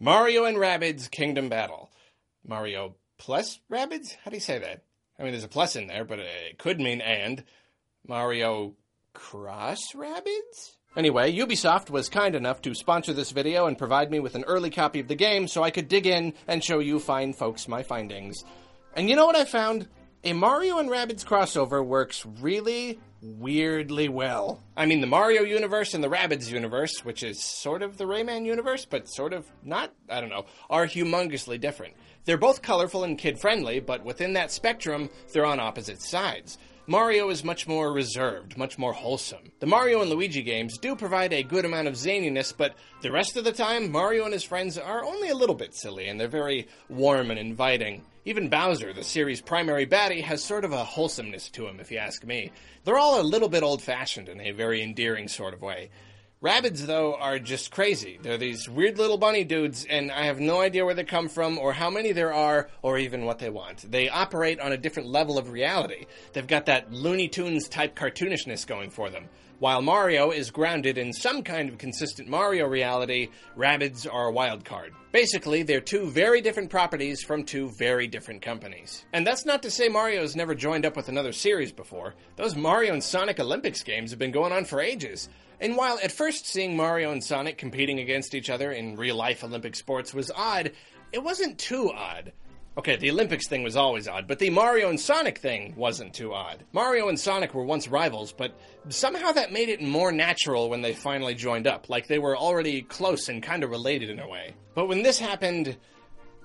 Mario and Rabbids Kingdom Battle. Mario plus Rabbids? How do you say that? I mean, there's a plus in there, but it could mean and. Mario cross Rabbids? Anyway, Ubisoft was kind enough to sponsor this video and provide me with an early copy of the game so I could dig in and show you fine folks my findings. And you know what I found? A Mario and Rabbids crossover works really, weirdly well. I mean, the Mario universe and the Rabbids universe, which is sort of the Rayman universe, but sort of not, I don't know, are humongously different. They're both colorful and kid friendly, but within that spectrum, they're on opposite sides. Mario is much more reserved, much more wholesome. The Mario and Luigi games do provide a good amount of zaniness, but the rest of the time, Mario and his friends are only a little bit silly, and they're very warm and inviting. Even Bowser, the series' primary baddie, has sort of a wholesomeness to him, if you ask me. They're all a little bit old fashioned in a very endearing sort of way. Rabbids, though, are just crazy. They're these weird little bunny dudes, and I have no idea where they come from, or how many there are, or even what they want. They operate on a different level of reality. They've got that Looney Tunes type cartoonishness going for them. While Mario is grounded in some kind of consistent Mario reality, Rabbids are a wild card. Basically, they're two very different properties from two very different companies. And that's not to say Mario's never joined up with another series before. Those Mario and Sonic Olympics games have been going on for ages. And while at first seeing Mario and Sonic competing against each other in real life Olympic sports was odd, it wasn't too odd. Okay, the Olympics thing was always odd, but the Mario and Sonic thing wasn't too odd. Mario and Sonic were once rivals, but somehow that made it more natural when they finally joined up, like they were already close and kind of related in a way. But when this happened,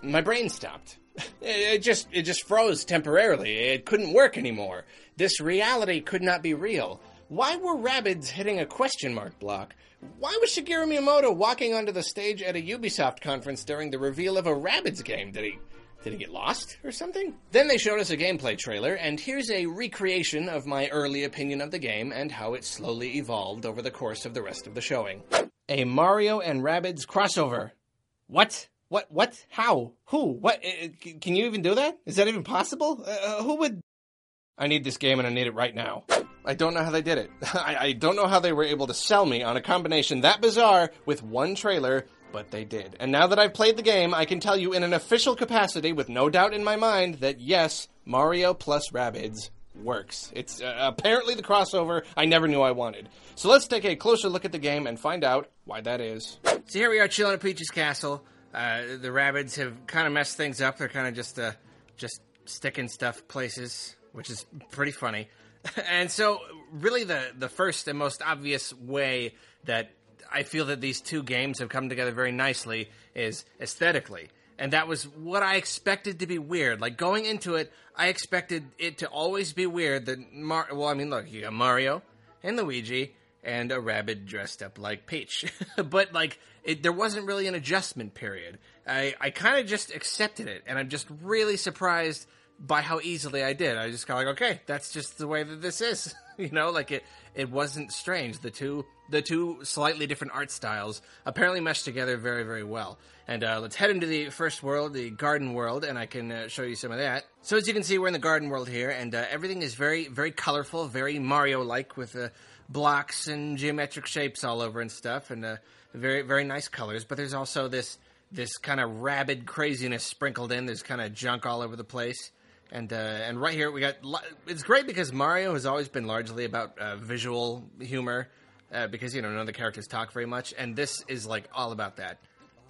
my brain stopped. It just it just froze temporarily. It couldn't work anymore. This reality could not be real. Why were Rabbids hitting a question mark block? Why was Shigeru Miyamoto walking onto the stage at a Ubisoft conference during the reveal of a Rabbids game? Did he did he get lost or something? Then they showed us a gameplay trailer, and here's a recreation of my early opinion of the game and how it slowly evolved over the course of the rest of the showing. A Mario and Rabbids crossover. What? What? What? How? Who? What? Uh, Can you even do that? Is that even possible? Uh, who would? I need this game and I need it right now. I don't know how they did it. I, I don't know how they were able to sell me on a combination that bizarre with one trailer, but they did. And now that I've played the game, I can tell you in an official capacity, with no doubt in my mind, that yes, Mario plus Rabbids works. It's uh, apparently the crossover I never knew I wanted. So let's take a closer look at the game and find out why that is. So here we are chilling at Peach's castle. Uh, the Rabbids have kind of messed things up. They're kind of just uh, just sticking stuff places, which is pretty funny. and so, really, the the first and most obvious way that I feel that these two games have come together very nicely is aesthetically. And that was what I expected to be weird. Like going into it, I expected it to always be weird that Mar- well, I mean, look, you got Mario and Luigi and a rabbit dressed up like Peach. but like it, there wasn't really an adjustment period. I I kind of just accepted it and I'm just really surprised by how easily I did. I just kind of like, okay, that's just the way that this is. you know, like it it wasn't strange. The two the two slightly different art styles apparently meshed together very very well. And uh, let's head into the first world, the garden world, and I can uh, show you some of that. So as you can see, we're in the garden world here, and uh, everything is very very colorful, very Mario like with uh, blocks and geometric shapes all over and stuff, and uh, very very nice colors. But there's also this this kind of rabid craziness sprinkled in. There's kind of junk all over the place. And uh, and right here we got it's great because Mario has always been largely about uh, visual humor uh, because you know none of the characters talk very much, and this is like all about that.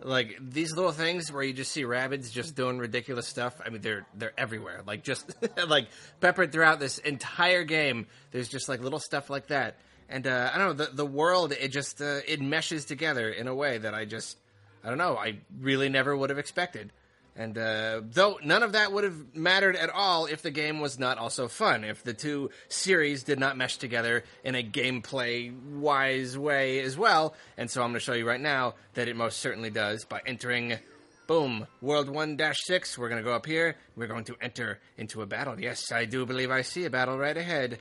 Like these little things where you just see rabbits just doing ridiculous stuff. I mean, they're they're everywhere. Like just like peppered throughout this entire game. There's just like little stuff like that, and uh, I don't know the the world. It just uh, it meshes together in a way that I just I don't know. I really never would have expected. And uh, though none of that would have mattered at all if the game was not also fun, if the two series did not mesh together in a gameplay wise way as well. And so I'm going to show you right now that it most certainly does by entering, boom, World 1 6. We're going to go up here. We're going to enter into a battle. Yes, I do believe I see a battle right ahead.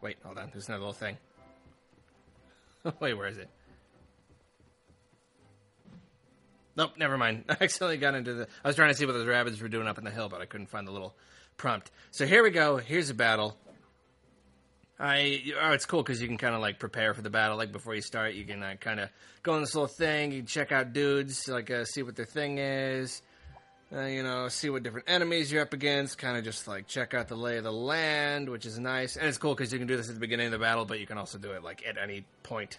Wait, hold on. There's another little thing. Wait, where is it? Nope, never mind. I accidentally got into the. I was trying to see what those rabbits were doing up in the hill, but I couldn't find the little prompt. So here we go. Here's a battle. I oh, it's cool because you can kind of like prepare for the battle. Like before you start, you can uh, kind of go on this little thing. You check out dudes, like uh, see what their thing is. Uh, you know, see what different enemies you're up against. Kind of just like check out the lay of the land, which is nice. And it's cool because you can do this at the beginning of the battle, but you can also do it like at any point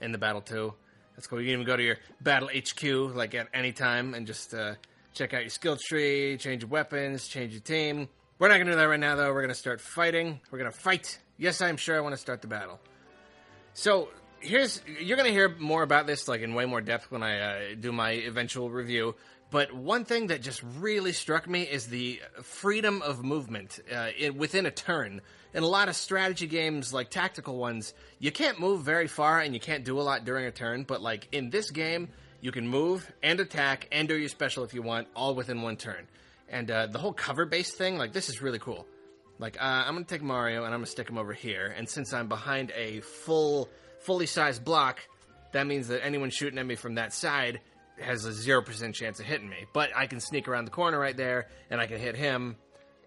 in the battle too. That's cool. You can even go to your battle HQ like at any time and just uh, check out your skill tree, change your weapons, change your team. We're not gonna do that right now though. We're gonna start fighting. We're gonna fight. Yes, I'm sure I want to start the battle. So here's you're gonna hear more about this like in way more depth when I uh, do my eventual review. But one thing that just really struck me is the freedom of movement uh, in, within a turn. In a lot of strategy games, like tactical ones, you can't move very far and you can't do a lot during a turn. But like in this game, you can move and attack and do your special if you want, all within one turn. And uh, the whole cover based thing, like this is really cool. Like uh, I'm gonna take Mario and I'm gonna stick him over here. And since I'm behind a full, fully sized block, that means that anyone shooting at me from that side has a zero percent chance of hitting me. But I can sneak around the corner right there, and I can hit him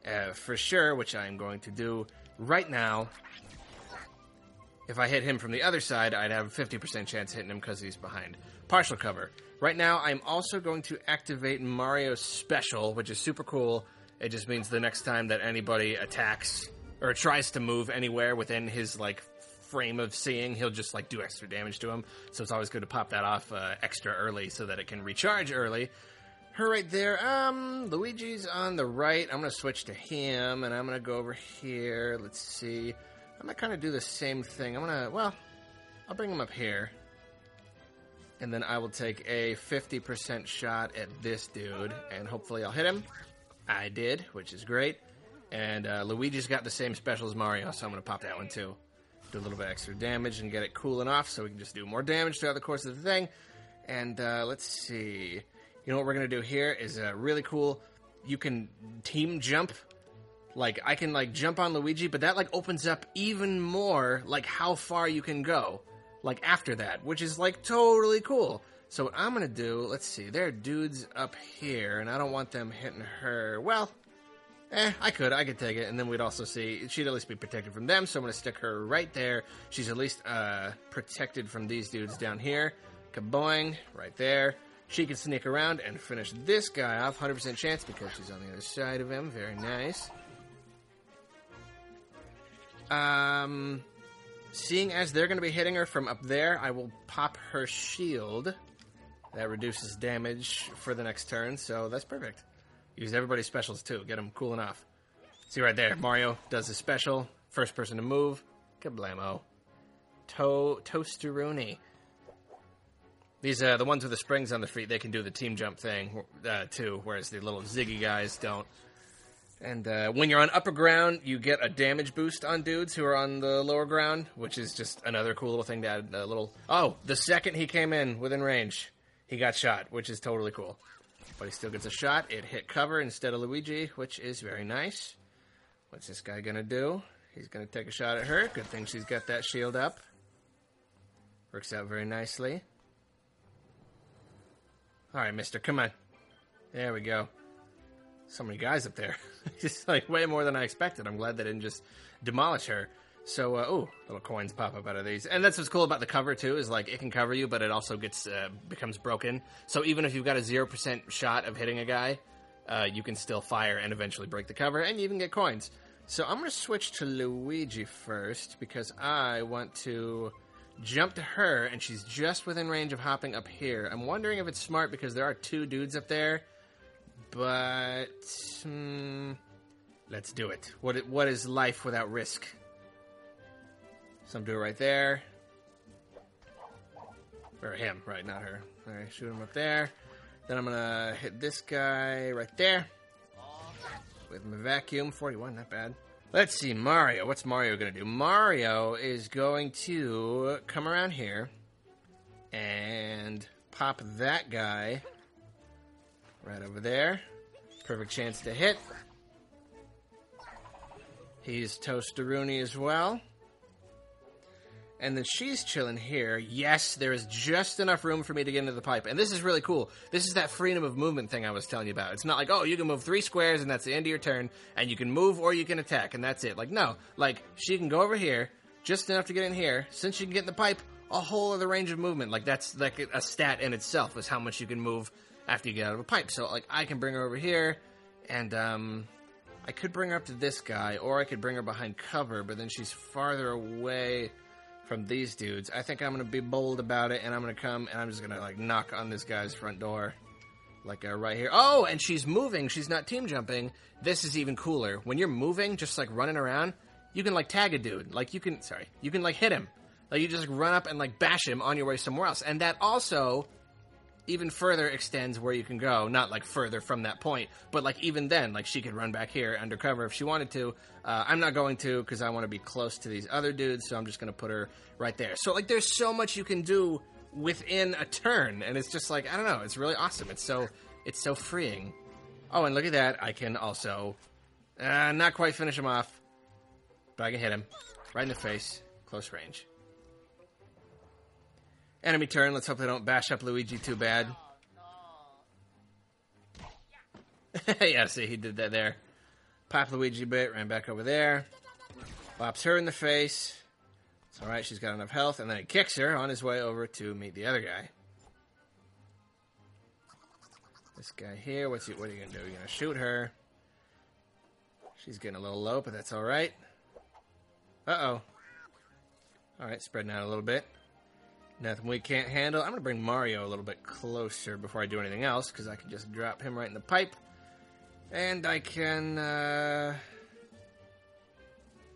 uh, for sure, which I'm going to do right now. If I hit him from the other side, I'd have a 50% chance hitting him because he's behind. Partial cover. Right now, I'm also going to activate Mario's special, which is super cool. It just means the next time that anybody attacks or tries to move anywhere within his like frame of seeing, he'll just like do extra damage to him. So it's always good to pop that off uh, extra early so that it can recharge early. Her right there. Um, Luigi's on the right. I'm gonna switch to him, and I'm gonna go over here. Let's see. I'm gonna kind of do the same thing. I'm gonna well, I'll bring him up here, and then I will take a 50% shot at this dude, and hopefully I'll hit him. I did, which is great. And uh, Luigi's got the same special as Mario, so I'm gonna pop that one too do a little bit extra damage and get it cooling off so we can just do more damage throughout the course of the thing. And uh, let's see. You know what we're going to do here is uh, really cool. You can team jump. Like, I can, like, jump on Luigi, but that, like, opens up even more, like, how far you can go, like, after that, which is, like, totally cool. So what I'm going to do, let's see, there are dudes up here, and I don't want them hitting her. Well, eh, I could, I could take it, and then we'd also see she'd at least be protected from them. So I'm gonna stick her right there. She's at least uh, protected from these dudes down here. Kaboing, right there. She can sneak around and finish this guy off. 100% chance because she's on the other side of him. Very nice. Um, seeing as they're going to be hitting her from up there, I will pop her shield. That reduces damage for the next turn, so that's perfect. Use everybody's specials too. Get them cool enough. See right there, Mario does his special. First person to move. Kablamo. To Toasteroni. These uh, the ones with the springs on the feet. They can do the team jump thing uh, too, whereas the little Ziggy guys don't. And uh, when you're on upper ground, you get a damage boost on dudes who are on the lower ground, which is just another cool little thing to add. A little. Oh, the second he came in within range, he got shot, which is totally cool but he still gets a shot. It hit cover instead of Luigi, which is very nice. What's this guy gonna do? He's gonna take a shot at her. Good thing she's got that shield up. Works out very nicely. Alright, mister, come on. There we go. So many guys up there. just like way more than I expected. I'm glad they didn't just demolish her. So, uh, oh, little coins pop up out of these, and that's what's cool about the cover too. Is like it can cover you, but it also gets uh, becomes broken. So even if you've got a zero percent shot of hitting a guy, uh, you can still fire and eventually break the cover, and you even get coins. So I'm going to switch to Luigi first because I want to jump to her, and she's just within range of hopping up here. I'm wondering if it's smart because there are two dudes up there, but hmm, let's do it. What what is life without risk? So I'm doing right there. Or him, right, not her. Alright, shoot him up there. Then I'm gonna hit this guy right there with my vacuum. 41, not bad. Let's see, Mario. What's Mario gonna do? Mario is going to come around here and pop that guy right over there. Perfect chance to hit. He's Toasteroonie as well. And then she's chilling here. Yes, there is just enough room for me to get into the pipe. And this is really cool. This is that freedom of movement thing I was telling you about. It's not like, oh, you can move three squares and that's the end of your turn, and you can move or you can attack, and that's it. Like, no. Like, she can go over here, just enough to get in here. Since she can get in the pipe, a whole other range of movement. Like, that's like a stat in itself, is how much you can move after you get out of a pipe. So, like, I can bring her over here, and, um, I could bring her up to this guy, or I could bring her behind cover, but then she's farther away from these dudes. I think I'm gonna be bold about it, and I'm gonna come and I'm just gonna like knock on this guy's front door, like uh, right here. Oh, and she's moving. She's not team jumping. This is even cooler. When you're moving, just like running around, you can like tag a dude. Like you can, sorry, you can like hit him. Like you just run up and like bash him on your way somewhere else, and that also even further extends where you can go. Not like further from that point, but like even then, like she could run back here undercover if she wanted to. Uh, I'm not going to because I want to be close to these other dudes, so I'm just going to put her right there. So like, there's so much you can do within a turn, and it's just like I don't know. It's really awesome. It's so it's so freeing. Oh, and look at that! I can also uh, not quite finish him off, but I can hit him right in the face, close range. Enemy turn. Let's hope they don't bash up Luigi too bad. yeah, see, he did that there. Pop Luigi bit, ran back over there. Bops her in the face. It's alright, she's got enough health. And then he kicks her on his way over to meet the other guy. This guy here, what's he, what are you gonna do? You're gonna shoot her. She's getting a little low, but that's alright. Uh oh. Alright, spreading out a little bit. Nothing we can't handle. I'm going to bring Mario a little bit closer before I do anything else, because I can just drop him right in the pipe. And I can, uh...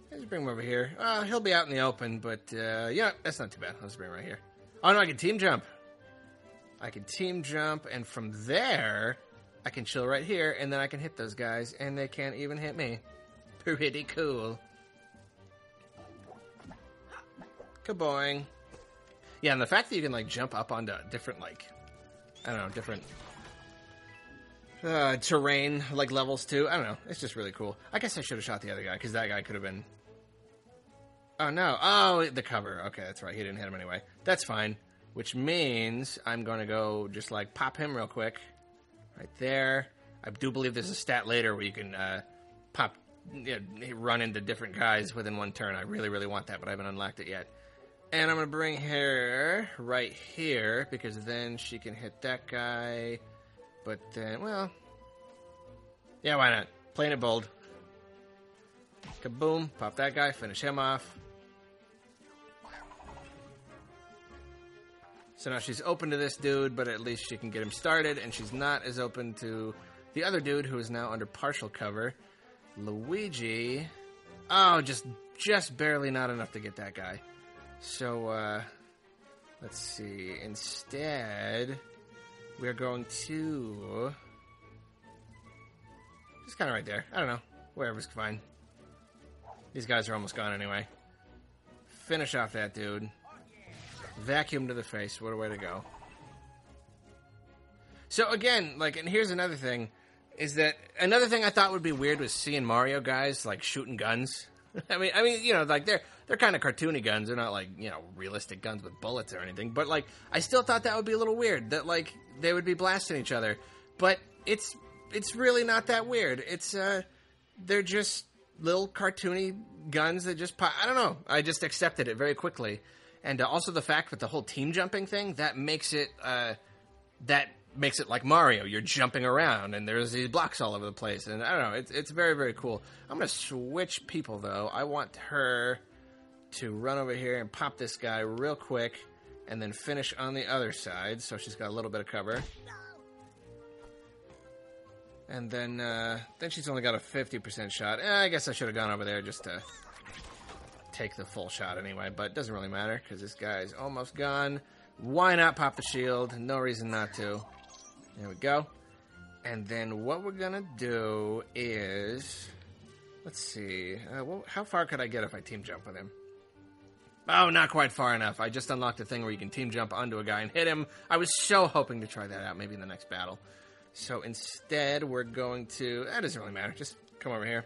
Let's bring him over here. Uh, he'll be out in the open, but, uh, yeah, that's not too bad. Let's bring him right here. Oh, no, I can team jump. I can team jump, and from there, I can chill right here, and then I can hit those guys, and they can't even hit me. Pretty cool. Kaboing. Yeah, and the fact that you can like jump up onto different like I don't know, different uh, terrain like levels too. I don't know. It's just really cool. I guess I should have shot the other guy because that guy could have been. Oh no! Oh, the cover. Okay, that's right. He didn't hit him anyway. That's fine. Which means I'm going to go just like pop him real quick, right there. I do believe there's a stat later where you can uh, pop, you know, run into different guys within one turn. I really, really want that, but I haven't unlocked it yet. And I'm going to bring her right here because then she can hit that guy. But then, well, yeah, why not? Playing it bold. Kaboom, pop that guy, finish him off. So now she's open to this dude, but at least she can get him started, and she's not as open to the other dude who is now under partial cover. Luigi. Oh, just just barely not enough to get that guy. So, uh, let's see. Instead, we're going to. Just kind of right there. I don't know. Wherever's fine. These guys are almost gone anyway. Finish off that dude. Vacuum to the face. What a way to go. So, again, like, and here's another thing is that another thing I thought would be weird was seeing Mario guys like shooting guns. I mean, I mean, you know, like they're they're kind of cartoony guns. They're not like you know realistic guns with bullets or anything. But like, I still thought that would be a little weird that like they would be blasting each other. But it's it's really not that weird. It's uh, they're just little cartoony guns that just pop. I don't know. I just accepted it very quickly, and uh, also the fact that the whole team jumping thing that makes it uh, that makes it like Mario. You're jumping around, and there's these blocks all over the place, and I don't know. It's it's very very cool. I'm gonna switch people though. I want her to run over here and pop this guy real quick, and then finish on the other side. So she's got a little bit of cover. And then, uh, then she's only got a 50% shot. Eh, I guess I should have gone over there just to take the full shot anyway, but it doesn't really matter because this guy's almost gone. Why not pop the shield? No reason not to. There we go. And then what we're gonna do is, let's see, uh, well, how far could I get if I team jump with him? Oh, not quite far enough. I just unlocked a thing where you can team jump onto a guy and hit him. I was so hoping to try that out, maybe in the next battle. So instead, we're going to. That doesn't really matter. Just come over here.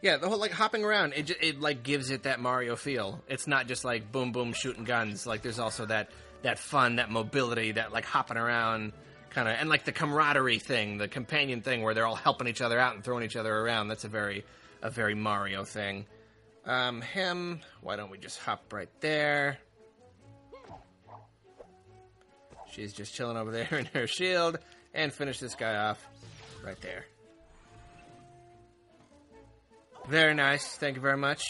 Yeah, the whole like hopping around, it just, it like gives it that Mario feel. It's not just like boom boom shooting guns. Like there's also that that fun, that mobility, that like hopping around kind of, and like the camaraderie thing, the companion thing where they're all helping each other out and throwing each other around. That's a very a very Mario thing. Um, him, why don't we just hop right there? She's just chilling over there in her shield, and finish this guy off right there. Very nice. Thank you very much.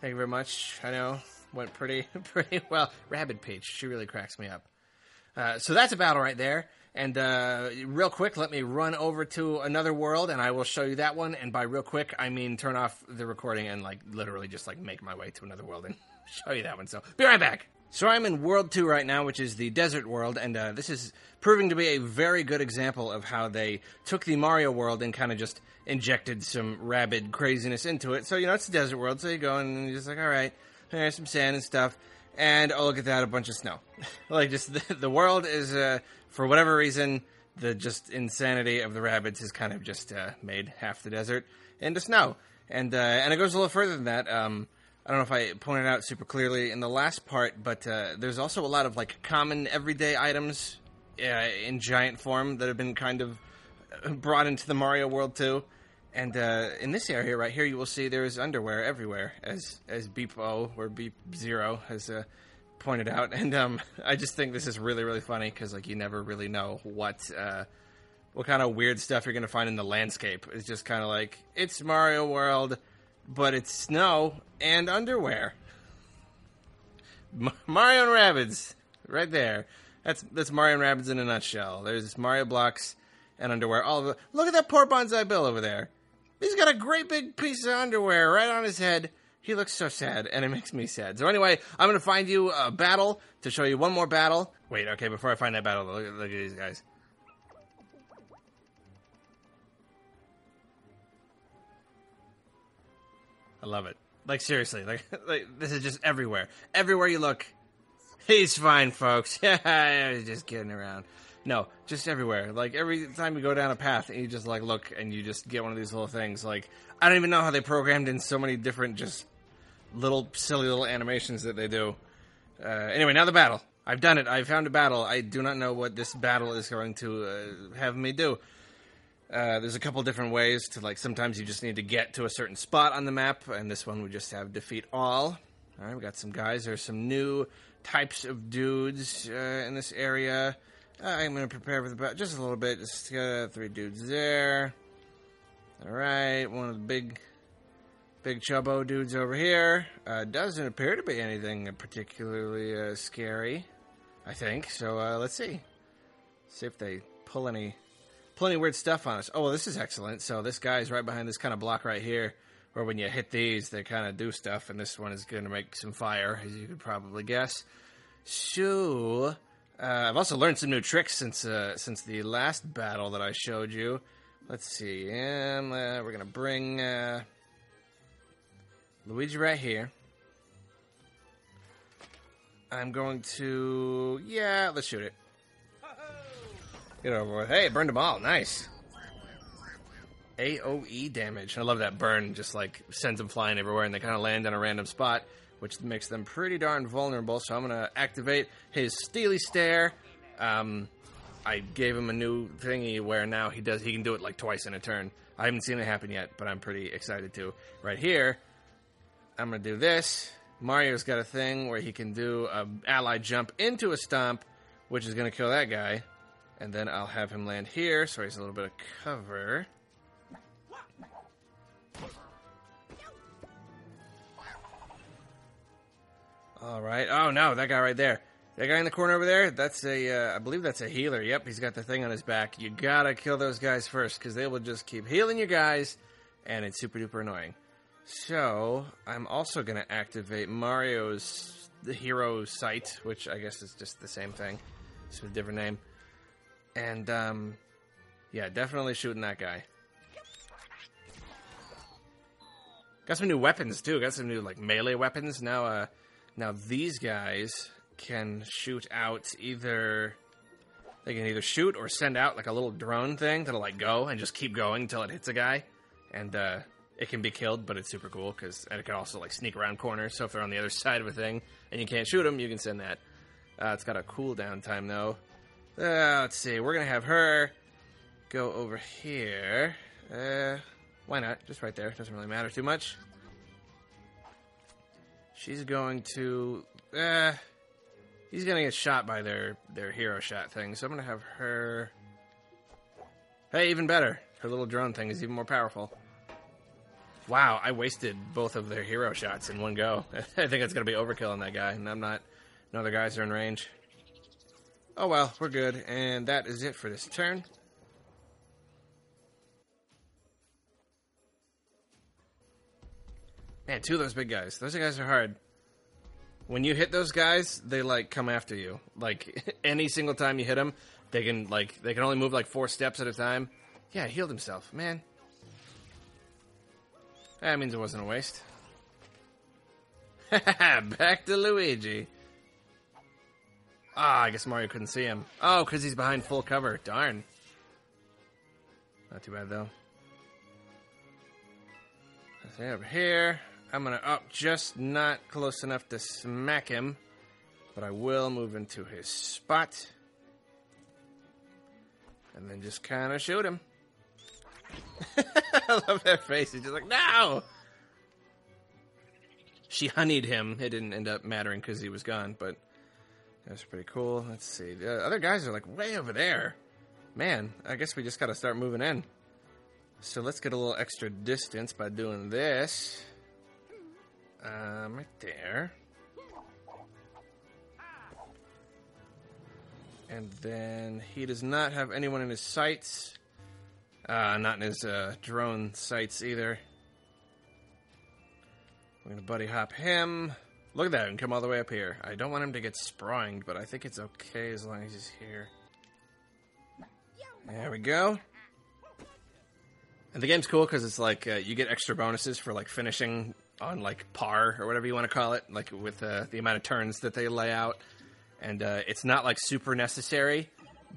Thank you very much. I know went pretty pretty well. Rabbid Peach, she really cracks me up. Uh, so that's a battle right there. And uh, real quick, let me run over to another world, and I will show you that one. And by real quick, I mean turn off the recording and like literally just like make my way to another world and show you that one. So be right back. So I'm in World Two right now, which is the desert world, and uh, this is proving to be a very good example of how they took the Mario world and kind of just injected some rabid craziness into it. So you know it's a desert world, so you go and you're just like, all right, there's some sand and stuff, and oh look at that, a bunch of snow. like just the, the world is, uh, for whatever reason, the just insanity of the rabbits has kind of just uh, made half the desert into snow, and uh, and it goes a little further than that. Um, I don't know if I pointed out super clearly in the last part, but uh, there's also a lot of like common everyday items uh, in giant form that have been kind of brought into the Mario world too. And uh, in this area right here, you will see there is underwear everywhere, as as Beep O or Beep Zero has uh, pointed out. And um, I just think this is really really funny because like you never really know what uh, what kind of weird stuff you're gonna find in the landscape. It's just kind of like it's Mario World, but it's snow and underwear. M- Mario and Rabbids, right there. That's that's Mario and Rabbids in a nutshell. There's Mario blocks and underwear. All of it. Look at that poor Banzai Bill over there. He's got a great big piece of underwear right on his head. He looks so sad, and it makes me sad. So anyway, I'm going to find you a battle to show you one more battle. Wait, okay, before I find that battle, look, look at these guys. I love it. Like seriously, like, like this is just everywhere. Everywhere you look, he's fine, folks. Yeah, he's just kidding around. No, just everywhere. Like every time you go down a path and you just like look and you just get one of these little things. Like I don't even know how they programmed in so many different just little silly little animations that they do. Uh, anyway, now the battle. I've done it. I found a battle. I do not know what this battle is going to uh, have me do. Uh, there's a couple different ways to like. Sometimes you just need to get to a certain spot on the map, and this one we just have defeat all. All right, we got some guys. There's some new types of dudes uh, in this area. Uh, I'm going to prepare for the battle just a little bit. Just got three dudes there. All right, one of the big, big chubbo dudes over here. Uh, doesn't appear to be anything particularly uh, scary. I think so. Uh, let's see. See if they pull any, any weird stuff on us. Oh, well, this is excellent. So this guy's right behind this kind of block right here, where when you hit these, they kind of do stuff, and this one is going to make some fire, as you could probably guess. So uh, I've also learned some new tricks since uh, since the last battle that I showed you. Let's see. Uh, we're gonna bring uh, Luigi right here. I'm going to yeah. Let's shoot it. Get over with. Hey, burned them all. Nice. AOE damage. I love that burn. Just like sends them flying everywhere, and they kind of land on a random spot which makes them pretty darn vulnerable. So I'm to activate his Steely Stare. Um, I gave him a new thingy where now he does he can do it like twice in a turn. I haven't seen it happen yet, but I'm pretty excited to. Right here, I'm gonna do this. Mario's got a thing where he can do a ally jump into a stomp, which is gonna kill that guy, and then I'll have him land here, so he's a little bit of cover. All right. Oh no, that guy right there. That guy in the corner over there, that's a, uh, I believe that's a healer. Yep, he's got the thing on his back. You gotta kill those guys first, because they will just keep healing you guys, and it's super duper annoying. So, I'm also gonna activate Mario's the hero sight, which I guess is just the same thing, just with a different name. And, um, yeah, definitely shooting that guy. Got some new weapons too. Got some new like melee weapons now. Uh, now these guys can shoot out either they can either shoot or send out like a little drone thing that'll like go and just keep going until it hits a guy, and uh, it can be killed. But it's super cool because and it can also like sneak around corners. So if they're on the other side of a thing and you can't shoot them, you can send that. Uh, it's got a cooldown time though. Uh, let's see. We're gonna have her go over here. Uh, why not? Just right there. Doesn't really matter too much. She's going to. Uh, he's gonna get shot by their their hero shot thing. So I'm gonna have her. Hey, even better. Her little drone thing is even more powerful. Wow, I wasted both of their hero shots in one go. I think it's gonna be overkill on that guy, and I'm not. No other guys are in range. Oh well, we're good, and that is it for this turn. Man, two of those big guys. Those guys are hard. When you hit those guys, they like come after you. Like any single time you hit them, they can like they can only move like four steps at a time. Yeah, he healed himself, man. That means it wasn't a waste. Back to Luigi. Ah, I guess Mario couldn't see him. Oh, because he's behind full cover. Darn. Not too bad though. Let's over here. I'm gonna up just not close enough to smack him, but I will move into his spot. And then just kind of shoot him. I love that face. He's just like, no! She honeyed him. It didn't end up mattering because he was gone, but that's pretty cool. Let's see. The other guys are like way over there. Man, I guess we just gotta start moving in. So let's get a little extra distance by doing this. Um, right there. And then he does not have anyone in his sights. Uh, not in his uh, drone sights either. We're gonna buddy hop him. Look at that, and come all the way up here. I don't want him to get sprawled, but I think it's okay as long as he's here. There we go. And the game's cool because it's like uh, you get extra bonuses for like finishing on like par or whatever you want to call it, like with uh, the amount of turns that they lay out. And uh, it's not like super necessary,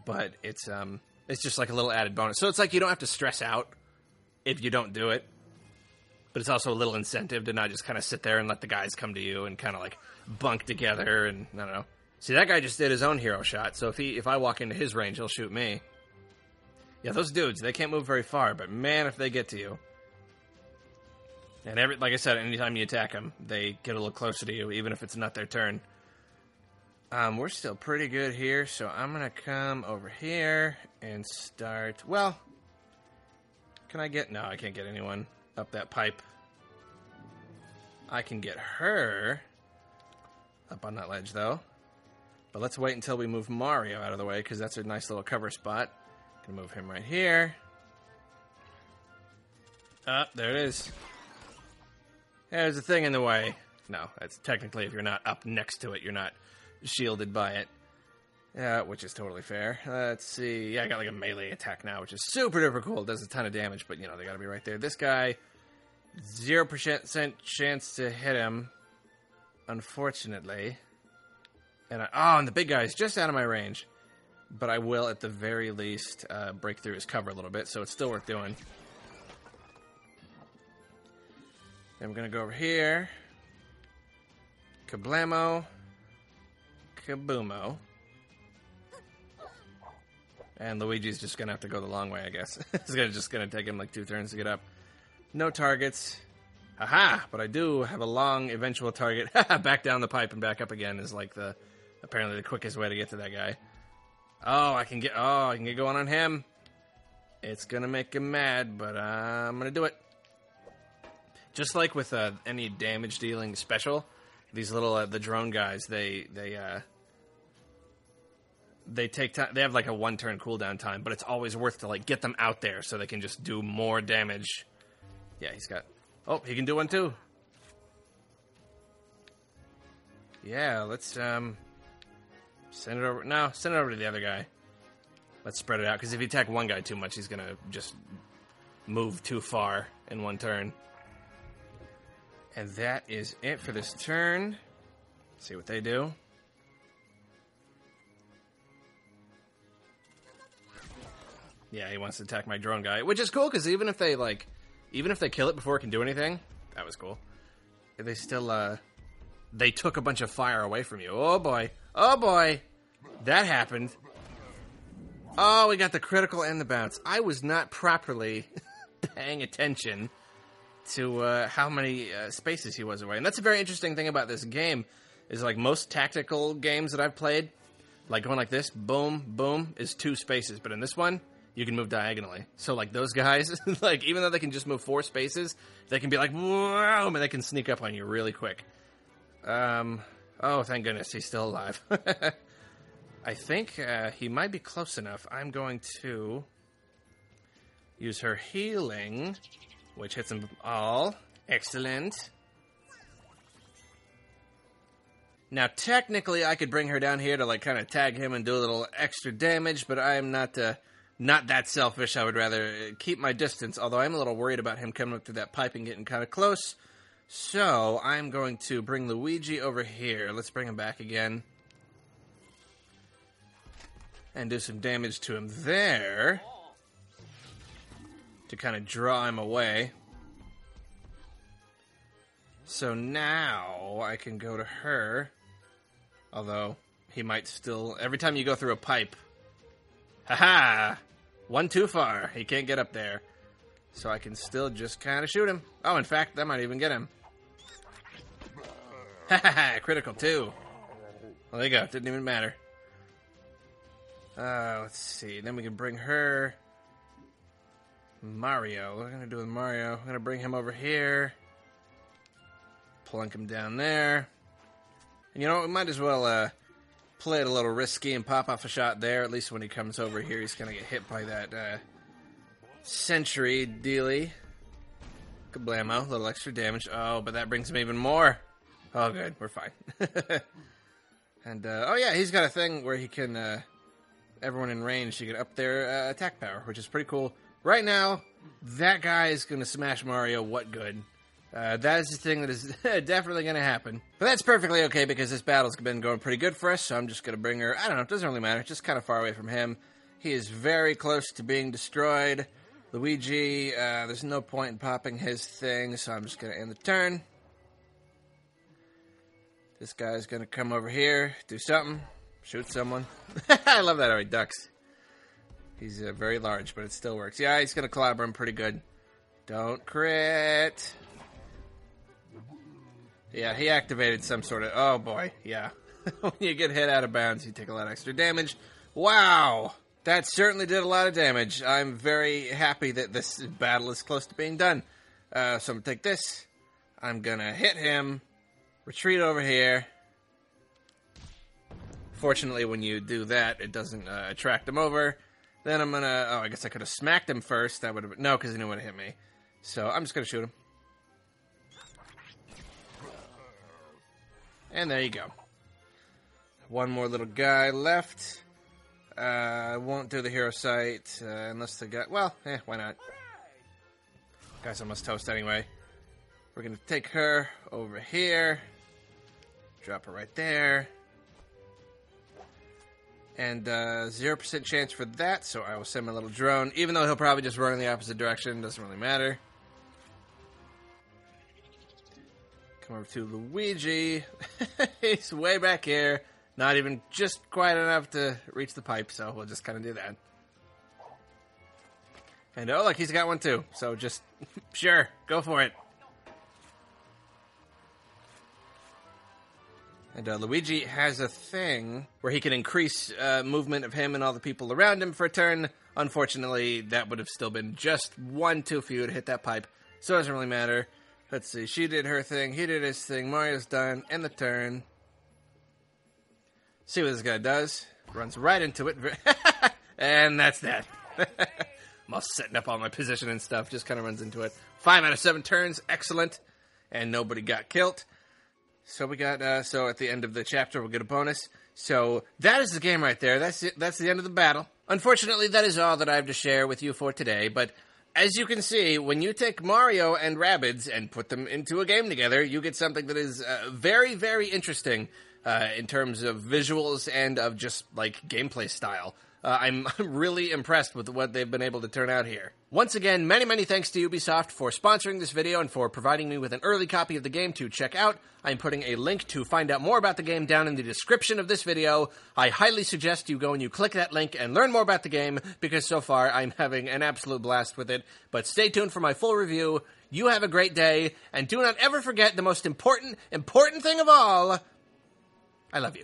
but it's um it's just like a little added bonus. So it's like you don't have to stress out if you don't do it, but it's also a little incentive to not just kind of sit there and let the guys come to you and kind of like bunk together and I don't know. See that guy just did his own hero shot, so if he if I walk into his range, he'll shoot me. Yeah, those dudes, they can't move very far, but man, if they get to you. And every, like I said, anytime you attack them, they get a little closer to you, even if it's not their turn. Um, we're still pretty good here, so I'm gonna come over here and start. Well, can I get? No, I can't get anyone up that pipe. I can get her up on that ledge, though. But let's wait until we move Mario out of the way, because that's a nice little cover spot. Gonna move him right here. Ah, there it is. There's a thing in the way. No, that's technically if you're not up next to it, you're not shielded by it. Yeah, which is totally fair. Let's see. Yeah, I got like a melee attack now, which is super duper cool. It does a ton of damage, but you know, they gotta be right there. This guy, 0% chance to hit him, unfortunately. And I, oh, and the big guy is just out of my range. But I will, at the very least, uh, break through his cover a little bit, so it's still worth doing. I'm gonna go over here. Kablamo. Kaboomo. And Luigi's just gonna have to go the long way, I guess. it's gonna just gonna take him like two turns to get up. No targets. Haha! But I do have a long eventual target. back down the pipe and back up again is like the apparently the quickest way to get to that guy. Oh, I can get oh I can get going on him. It's gonna make him mad, but uh, I'm gonna do it. Just like with uh, any damage dealing special, these little uh, the drone guys they they uh, they take time. They have like a one turn cooldown time, but it's always worth to like get them out there so they can just do more damage. Yeah, he's got. Oh, he can do one too. Yeah, let's um send it over. No, send it over to the other guy. Let's spread it out because if you attack one guy too much, he's gonna just move too far in one turn. And that is it for this turn. See what they do. Yeah, he wants to attack my drone guy, which is cool because even if they like, even if they kill it before it can do anything, that was cool. They still, uh, they took a bunch of fire away from you. Oh boy, oh boy, that happened. Oh, we got the critical and the bounce. I was not properly paying attention to uh, how many uh, spaces he was away, and that's a very interesting thing about this game. Is like most tactical games that I've played, like going like this, boom, boom, is two spaces, but in this one you can move diagonally. So like those guys, like even though they can just move four spaces, they can be like boom, and they can sneak up on you really quick. Um. Oh, thank goodness he's still alive. I think uh, he might be close enough. I'm going to use her healing, which hits them all. Excellent. Now, technically, I could bring her down here to like kind of tag him and do a little extra damage, but I am not. Uh, not that selfish. I would rather keep my distance, although I'm a little worried about him coming up through that pipe and getting kind of close. So I'm going to bring Luigi over here. Let's bring him back again. And do some damage to him there. To kind of draw him away. So now I can go to her. Although he might still. Every time you go through a pipe. Haha! One too far. He can't get up there. So I can still just kind of shoot him. Oh, in fact, that might even get him. Ha ha ha! Critical, too. Well, there you go. Didn't even matter. Uh, let's see. Then we can bring her. Mario. What are we going to do with Mario? I'm going to bring him over here. Plunk him down there. And you know, we might as well uh, play it a little risky and pop off a shot there. At least when he comes over here, he's going to get hit by that uh, Sentry dealy. Kablamo, a little extra damage. Oh, but that brings him even more. Oh, good. We're fine. and, uh, oh, yeah, he's got a thing where he can, uh, everyone in range, you can up their uh, attack power, which is pretty cool. Right now, that guy is going to smash Mario. What good? Uh, that is the thing that is definitely going to happen. But that's perfectly okay because this battle's been going pretty good for us, so I'm just going to bring her. I don't know, it doesn't really matter. Just kind of far away from him. He is very close to being destroyed. Luigi, uh, there's no point in popping his thing, so I'm just going to end the turn. This guy's going to come over here, do something, shoot someone. I love that how he ducks. He's uh, very large, but it still works. Yeah, he's to clobber him pretty good. Don't crit. Yeah, he activated some sort of. Oh boy, yeah. when you get hit out of bounds, you take a lot extra damage. Wow, that certainly did a lot of damage. I'm very happy that this battle is close to being done. Uh, so I'm gonna take this. I'm gonna hit him. Retreat over here. Fortunately, when you do that, it doesn't uh, attract him over. Then I'm gonna. Oh, I guess I could have smacked him first. That would have. No, because he knew have hit me. So I'm just gonna shoot him. And there you go. One more little guy left. Uh, I won't do the hero sight uh, unless the guy. Well, eh, why not? Guy's almost toast anyway. We're gonna take her over here. Drop her right there. And uh, zero percent chance for that, so I will send my little drone. Even though he'll probably just run in the opposite direction, doesn't really matter. Come over to Luigi. He's way back here. Not even just quite enough to reach the pipe, so we'll just kind of do that. And oh, look, he's got one too. So just, sure, go for it. And uh, Luigi has a thing where he can increase uh, movement of him and all the people around him for a turn. Unfortunately, that would have still been just one too few to hit that pipe, so it doesn't really matter. Let's see. She did her thing. He did his thing. Mario's done. End the turn. See what this guy does. Runs right into it. and that's that. I'm all setting up all my position and stuff. Just kind of runs into it. Five out of seven turns. Excellent. And nobody got killed. So we got, uh, so at the end of the chapter, we'll get a bonus. So that is the game right there. That's it. That's the end of the battle. Unfortunately, that is all that I have to share with you for today, but as you can see, when you take Mario and Rabbids and put them into a game together, you get something that is uh, very, very interesting uh, in terms of visuals and of just like gameplay style. Uh, I'm really impressed with what they've been able to turn out here. Once again, many, many thanks to Ubisoft for sponsoring this video and for providing me with an early copy of the game to check out. I'm putting a link to find out more about the game down in the description of this video. I highly suggest you go and you click that link and learn more about the game because so far I'm having an absolute blast with it. But stay tuned for my full review. You have a great day, and do not ever forget the most important, important thing of all. I love you.